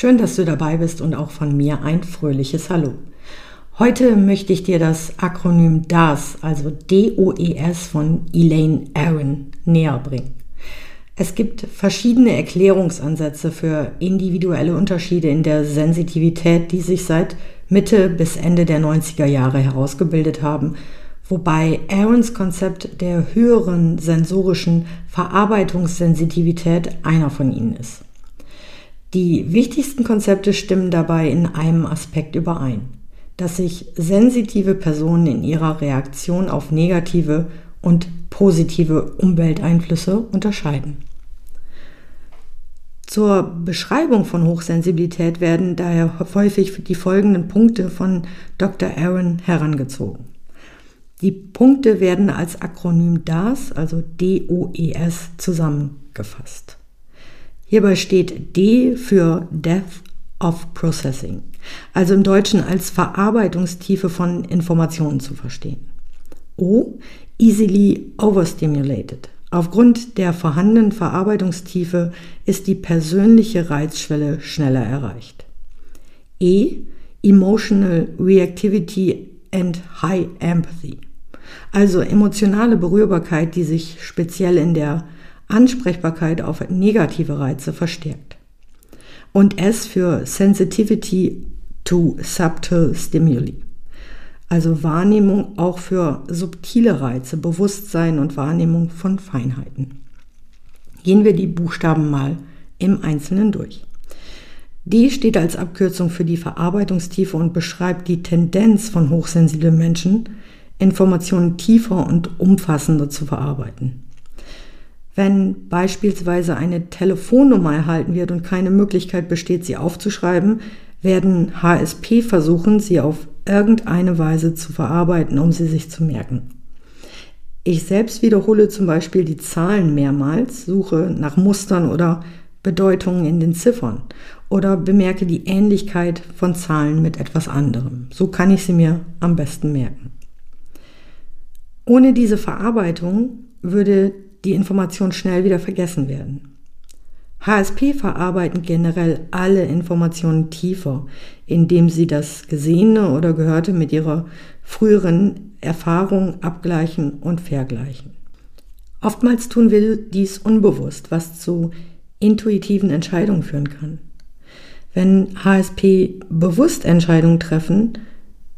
Schön, dass du dabei bist und auch von mir ein fröhliches Hallo. Heute möchte ich dir das Akronym DAS, also D-O-E-S von Elaine Aaron, näher bringen. Es gibt verschiedene Erklärungsansätze für individuelle Unterschiede in der Sensitivität, die sich seit Mitte bis Ende der 90er Jahre herausgebildet haben, wobei Aarons Konzept der höheren sensorischen Verarbeitungssensitivität einer von ihnen ist. Die wichtigsten Konzepte stimmen dabei in einem Aspekt überein, dass sich sensitive Personen in ihrer Reaktion auf negative und positive Umwelteinflüsse unterscheiden. Zur Beschreibung von Hochsensibilität werden daher häufig die folgenden Punkte von Dr. Aaron herangezogen. Die Punkte werden als Akronym DAS, also DOES, zusammengefasst. Hierbei steht D für Depth of Processing, also im Deutschen als Verarbeitungstiefe von Informationen zu verstehen. O, easily overstimulated. Aufgrund der vorhandenen Verarbeitungstiefe ist die persönliche Reizschwelle schneller erreicht. E, emotional reactivity and high empathy. Also emotionale Berührbarkeit, die sich speziell in der Ansprechbarkeit auf negative Reize verstärkt. Und S für Sensitivity to Subtle Stimuli. Also Wahrnehmung auch für subtile Reize, Bewusstsein und Wahrnehmung von Feinheiten. Gehen wir die Buchstaben mal im Einzelnen durch. D steht als Abkürzung für die Verarbeitungstiefe und beschreibt die Tendenz von hochsensiblen Menschen, Informationen tiefer und umfassender zu verarbeiten. Wenn beispielsweise eine Telefonnummer erhalten wird und keine Möglichkeit besteht, sie aufzuschreiben, werden HSP versuchen, sie auf irgendeine Weise zu verarbeiten, um sie sich zu merken. Ich selbst wiederhole zum Beispiel die Zahlen mehrmals, suche nach Mustern oder Bedeutungen in den Ziffern oder bemerke die Ähnlichkeit von Zahlen mit etwas anderem. So kann ich sie mir am besten merken. Ohne diese Verarbeitung würde die Informationen schnell wieder vergessen werden. HSP verarbeiten generell alle Informationen tiefer, indem sie das Gesehene oder Gehörte mit ihrer früheren Erfahrung abgleichen und vergleichen. Oftmals tun wir dies unbewusst, was zu intuitiven Entscheidungen führen kann. Wenn HSP bewusst Entscheidungen treffen,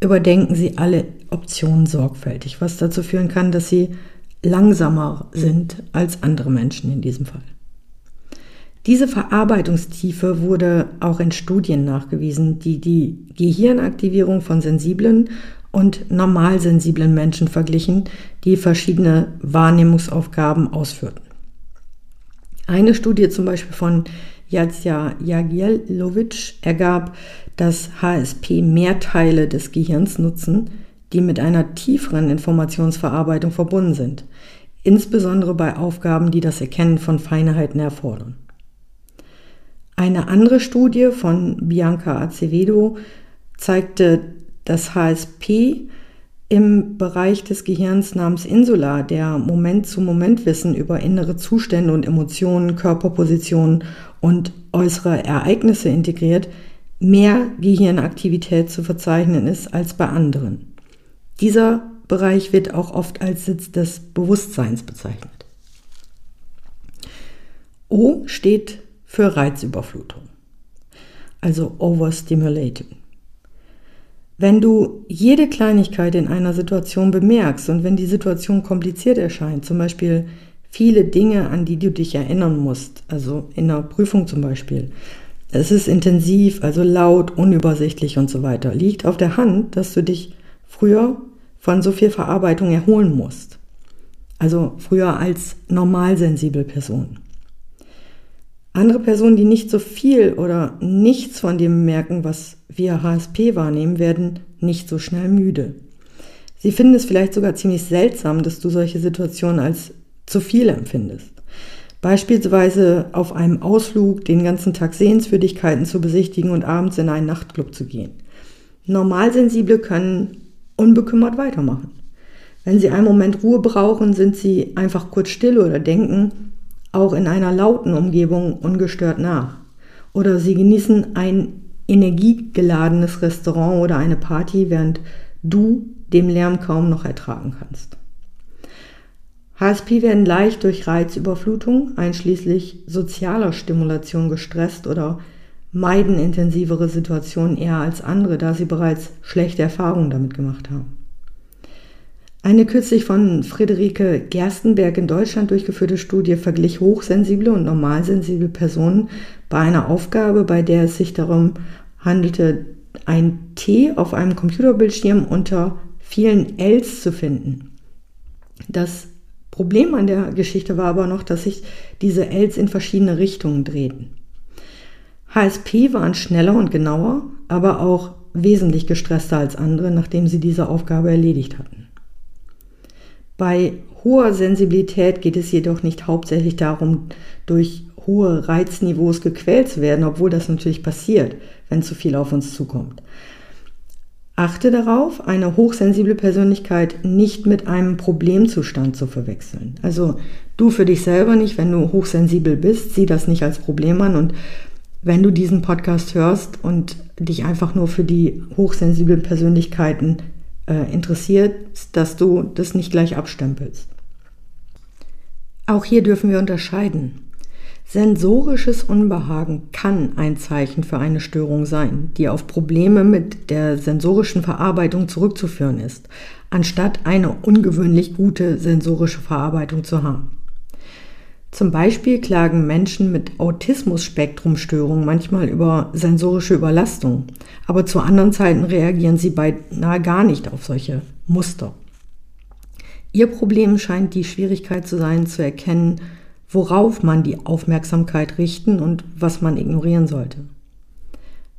überdenken sie alle Optionen sorgfältig, was dazu führen kann, dass sie langsamer sind als andere Menschen in diesem Fall. Diese Verarbeitungstiefe wurde auch in Studien nachgewiesen, die die Gehirnaktivierung von sensiblen und normalsensiblen Menschen verglichen, die verschiedene Wahrnehmungsaufgaben ausführten. Eine Studie zum Beispiel von Jadzia Jagielovic ergab, dass HSP mehr Teile des Gehirns nutzen, die mit einer tieferen Informationsverarbeitung verbunden sind, insbesondere bei Aufgaben, die das Erkennen von Feinheiten erfordern. Eine andere Studie von Bianca Acevedo zeigte, dass HSP im Bereich des Gehirns namens Insula, der Moment-zu-Moment-Wissen über innere Zustände und Emotionen, Körperpositionen und äußere Ereignisse integriert, mehr Gehirnaktivität zu verzeichnen ist als bei anderen. Dieser Bereich wird auch oft als Sitz des Bewusstseins bezeichnet. O steht für Reizüberflutung, also Overstimulating. Wenn du jede Kleinigkeit in einer Situation bemerkst und wenn die Situation kompliziert erscheint, zum Beispiel viele Dinge, an die du dich erinnern musst, also in einer Prüfung zum Beispiel, es ist intensiv, also laut, unübersichtlich und so weiter, liegt auf der Hand, dass du dich früher von so viel Verarbeitung erholen musst. Also früher als normalsensibel Person. Andere Personen, die nicht so viel oder nichts von dem merken, was wir HSP wahrnehmen, werden nicht so schnell müde. Sie finden es vielleicht sogar ziemlich seltsam, dass du solche Situationen als zu viel empfindest. Beispielsweise auf einem Ausflug den ganzen Tag Sehenswürdigkeiten zu besichtigen und abends in einen Nachtclub zu gehen. Normalsensible können unbekümmert weitermachen. Wenn sie einen Moment Ruhe brauchen, sind sie einfach kurz still oder denken auch in einer lauten Umgebung ungestört nach. Oder sie genießen ein energiegeladenes Restaurant oder eine Party, während du dem Lärm kaum noch ertragen kannst. HSP werden leicht durch Reizüberflutung, einschließlich sozialer Stimulation gestresst oder meiden intensivere Situationen eher als andere, da sie bereits schlechte Erfahrungen damit gemacht haben. Eine kürzlich von Friederike Gerstenberg in Deutschland durchgeführte Studie verglich hochsensible und normalsensible Personen bei einer Aufgabe, bei der es sich darum handelte, ein T auf einem Computerbildschirm unter vielen Ls zu finden. Das Problem an der Geschichte war aber noch, dass sich diese Ls in verschiedene Richtungen drehten. HSP waren schneller und genauer, aber auch wesentlich gestresster als andere, nachdem sie diese Aufgabe erledigt hatten. Bei hoher Sensibilität geht es jedoch nicht hauptsächlich darum, durch hohe Reizniveaus gequält zu werden, obwohl das natürlich passiert, wenn zu viel auf uns zukommt. Achte darauf, eine hochsensible Persönlichkeit nicht mit einem Problemzustand zu verwechseln. Also du für dich selber nicht, wenn du hochsensibel bist, sieh das nicht als Problem an und wenn du diesen Podcast hörst und dich einfach nur für die hochsensiblen Persönlichkeiten äh, interessiert, dass du das nicht gleich abstempelst. Auch hier dürfen wir unterscheiden. Sensorisches Unbehagen kann ein Zeichen für eine Störung sein, die auf Probleme mit der sensorischen Verarbeitung zurückzuführen ist, anstatt eine ungewöhnlich gute sensorische Verarbeitung zu haben. Zum Beispiel klagen Menschen mit Autismus-Spektrumstörungen manchmal über sensorische Überlastung, aber zu anderen Zeiten reagieren sie beinahe gar nicht auf solche Muster. Ihr Problem scheint die Schwierigkeit zu sein, zu erkennen, worauf man die Aufmerksamkeit richten und was man ignorieren sollte.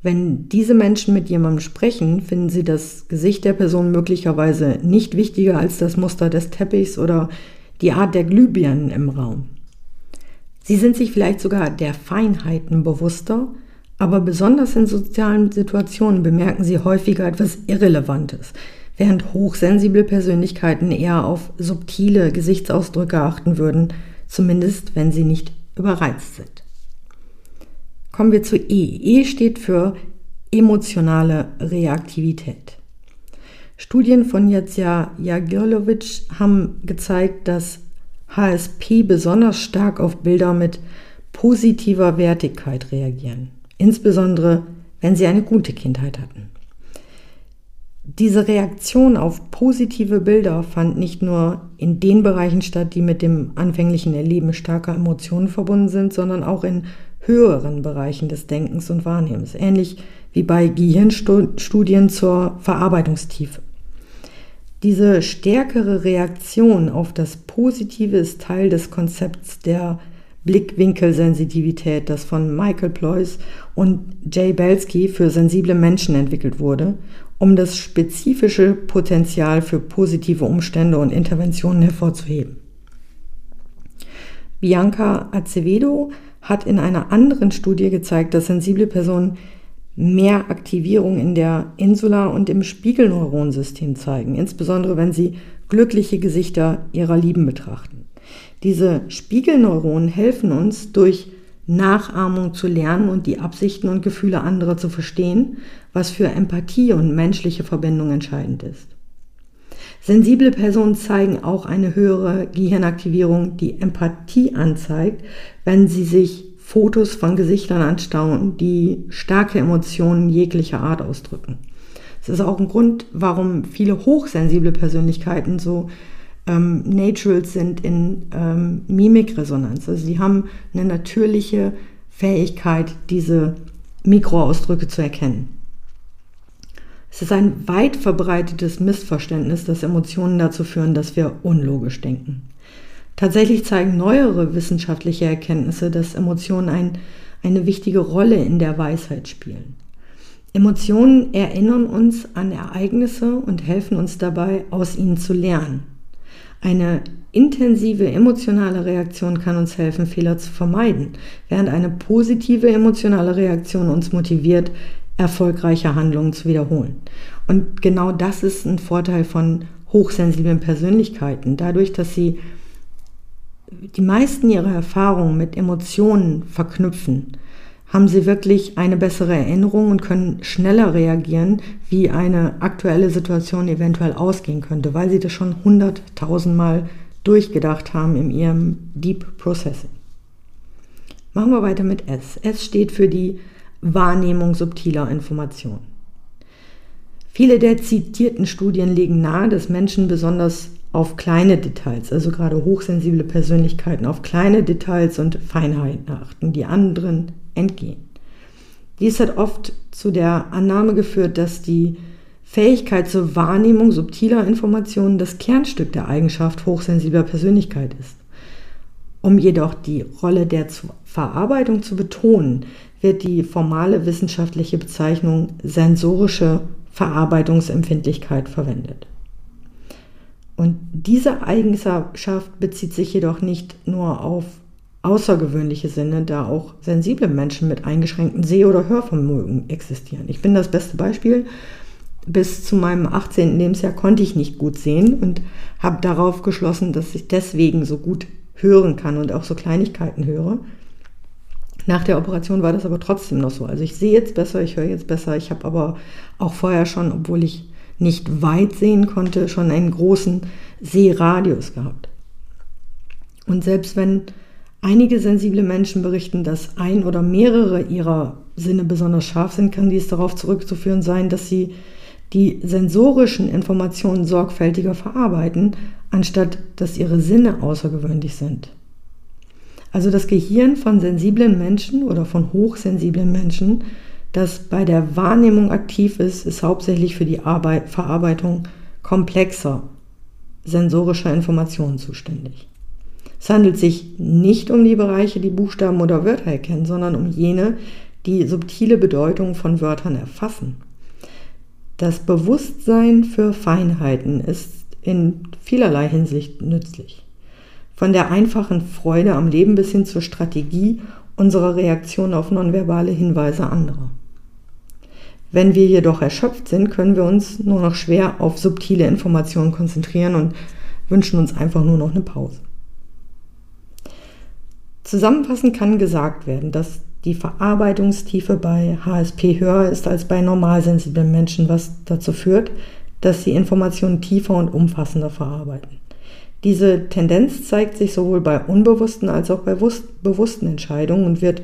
Wenn diese Menschen mit jemandem sprechen, finden sie das Gesicht der Person möglicherweise nicht wichtiger als das Muster des Teppichs oder die Art der Glühbirnen im Raum. Sie sind sich vielleicht sogar der Feinheiten bewusster, aber besonders in sozialen Situationen bemerken sie häufiger etwas Irrelevantes, während hochsensible Persönlichkeiten eher auf subtile Gesichtsausdrücke achten würden, zumindest wenn sie nicht überreizt sind. Kommen wir zu E. E steht für emotionale Reaktivität. Studien von Jadzia Jagirlovic haben gezeigt, dass HSP besonders stark auf Bilder mit positiver Wertigkeit reagieren, insbesondere wenn sie eine gute Kindheit hatten. Diese Reaktion auf positive Bilder fand nicht nur in den Bereichen statt, die mit dem anfänglichen Erleben starker Emotionen verbunden sind, sondern auch in höheren Bereichen des Denkens und Wahrnehmens, ähnlich wie bei Gehirnstudien zur Verarbeitungstiefe. Diese stärkere Reaktion auf das Positive ist Teil des Konzepts der Blickwinkelsensitivität, das von Michael Ployce und Jay Belsky für sensible Menschen entwickelt wurde, um das spezifische Potenzial für positive Umstände und Interventionen hervorzuheben. Bianca Acevedo hat in einer anderen Studie gezeigt, dass sensible Personen mehr Aktivierung in der Insula- und im Spiegelneuronensystem zeigen, insbesondere wenn sie glückliche Gesichter ihrer Lieben betrachten. Diese Spiegelneuronen helfen uns, durch Nachahmung zu lernen und die Absichten und Gefühle anderer zu verstehen, was für Empathie und menschliche Verbindung entscheidend ist. Sensible Personen zeigen auch eine höhere Gehirnaktivierung, die Empathie anzeigt, wenn sie sich Fotos von Gesichtern anschauen, die starke Emotionen jeglicher Art ausdrücken. Das ist auch ein Grund, warum viele hochsensible Persönlichkeiten so ähm, Naturals sind in ähm, Mimikresonanz. Also sie haben eine natürliche Fähigkeit, diese Mikroausdrücke zu erkennen. Es ist ein weit verbreitetes Missverständnis, dass Emotionen dazu führen, dass wir unlogisch denken. Tatsächlich zeigen neuere wissenschaftliche Erkenntnisse, dass Emotionen ein, eine wichtige Rolle in der Weisheit spielen. Emotionen erinnern uns an Ereignisse und helfen uns dabei, aus ihnen zu lernen. Eine intensive emotionale Reaktion kann uns helfen, Fehler zu vermeiden, während eine positive emotionale Reaktion uns motiviert, erfolgreiche Handlungen zu wiederholen. Und genau das ist ein Vorteil von hochsensiblen Persönlichkeiten. Dadurch, dass sie die meisten ihrer Erfahrungen mit Emotionen verknüpfen, haben sie wirklich eine bessere Erinnerung und können schneller reagieren, wie eine aktuelle Situation eventuell ausgehen könnte, weil sie das schon hunderttausendmal durchgedacht haben in ihrem Deep Processing. Machen wir weiter mit S. S steht für die Wahrnehmung subtiler Informationen. Viele der zitierten Studien legen nahe, dass Menschen besonders auf kleine Details, also gerade hochsensible Persönlichkeiten, auf kleine Details und Feinheiten achten, die anderen entgehen. Dies hat oft zu der Annahme geführt, dass die Fähigkeit zur Wahrnehmung subtiler Informationen das Kernstück der Eigenschaft hochsensibler Persönlichkeit ist. Um jedoch die Rolle der Verarbeitung zu betonen, wird die formale wissenschaftliche Bezeichnung sensorische Verarbeitungsempfindlichkeit verwendet. Und diese Eigenschaft bezieht sich jedoch nicht nur auf außergewöhnliche Sinne, da auch sensible Menschen mit eingeschränktem Seh- oder Hörvermögen existieren. Ich bin das beste Beispiel. Bis zu meinem 18. Lebensjahr konnte ich nicht gut sehen und habe darauf geschlossen, dass ich deswegen so gut hören kann und auch so Kleinigkeiten höre. Nach der Operation war das aber trotzdem noch so. Also ich sehe jetzt besser, ich höre jetzt besser. Ich habe aber auch vorher schon, obwohl ich nicht weit sehen konnte, schon einen großen Sehradius gehabt. Und selbst wenn einige sensible Menschen berichten, dass ein oder mehrere ihrer Sinne besonders scharf sind, kann dies darauf zurückzuführen sein, dass sie die sensorischen Informationen sorgfältiger verarbeiten, anstatt dass ihre Sinne außergewöhnlich sind. Also das Gehirn von sensiblen Menschen oder von hochsensiblen Menschen, das bei der Wahrnehmung aktiv ist, ist hauptsächlich für die Arbeit, Verarbeitung komplexer sensorischer Informationen zuständig. Es handelt sich nicht um die Bereiche, die Buchstaben oder Wörter erkennen, sondern um jene, die subtile Bedeutung von Wörtern erfassen. Das Bewusstsein für Feinheiten ist in vielerlei Hinsicht nützlich. Von der einfachen Freude am Leben bis hin zur Strategie unserer Reaktion auf nonverbale Hinweise anderer. Wenn wir jedoch erschöpft sind, können wir uns nur noch schwer auf subtile Informationen konzentrieren und wünschen uns einfach nur noch eine Pause. Zusammenfassend kann gesagt werden, dass die Verarbeitungstiefe bei HSP höher ist als bei normalsensiblen Menschen, was dazu führt, dass sie Informationen tiefer und umfassender verarbeiten. Diese Tendenz zeigt sich sowohl bei unbewussten als auch bei bewussten Entscheidungen und wird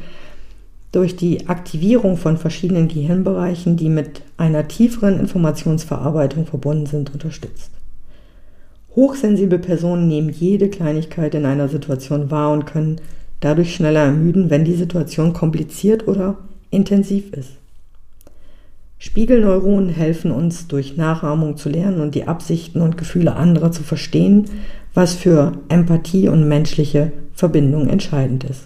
durch die Aktivierung von verschiedenen Gehirnbereichen, die mit einer tieferen Informationsverarbeitung verbunden sind, unterstützt. Hochsensible Personen nehmen jede Kleinigkeit in einer Situation wahr und können dadurch schneller ermüden, wenn die Situation kompliziert oder intensiv ist. Spiegelneuronen helfen uns durch Nachahmung zu lernen und die Absichten und Gefühle anderer zu verstehen, was für Empathie und menschliche Verbindung entscheidend ist.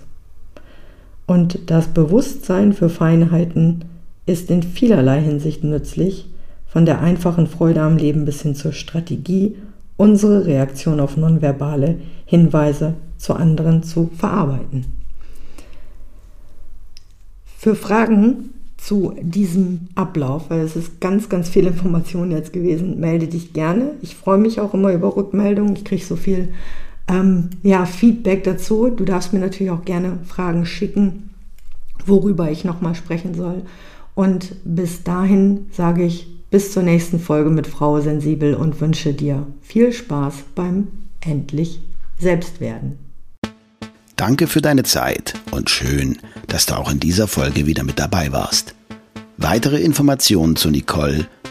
Und das Bewusstsein für Feinheiten ist in vielerlei Hinsicht nützlich, von der einfachen Freude am Leben bis hin zur Strategie, unsere Reaktion auf nonverbale Hinweise zu anderen zu verarbeiten. Für Fragen zu diesem Ablauf, weil es ist ganz, ganz viel Information jetzt gewesen. Melde dich gerne. Ich freue mich auch immer über Rückmeldungen. Ich kriege so viel ähm, ja, Feedback dazu. Du darfst mir natürlich auch gerne Fragen schicken, worüber ich nochmal sprechen soll. Und bis dahin sage ich bis zur nächsten Folge mit Frau Sensibel und wünsche dir viel Spaß beim endlich Selbstwerden. Danke für deine Zeit und schön, dass du auch in dieser Folge wieder mit dabei warst. Weitere Informationen zu Nicole,